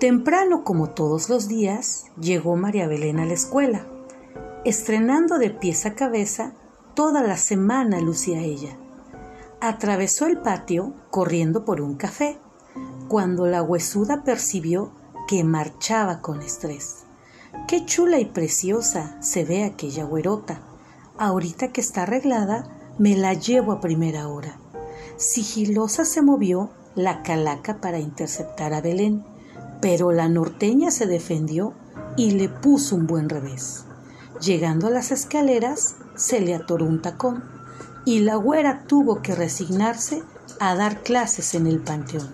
Temprano como todos los días, llegó María Belén a la escuela, estrenando de pies a cabeza toda la semana lucía ella. Atravesó el patio corriendo por un café, cuando la huesuda percibió que marchaba con estrés. Qué chula y preciosa se ve aquella güerota. Ahorita que está arreglada, me la llevo a primera hora. Sigilosa se movió la calaca para interceptar a Belén pero la norteña se defendió y le puso un buen revés. Llegando a las escaleras, se le atoró un tacón y la güera tuvo que resignarse a dar clases en el panteón.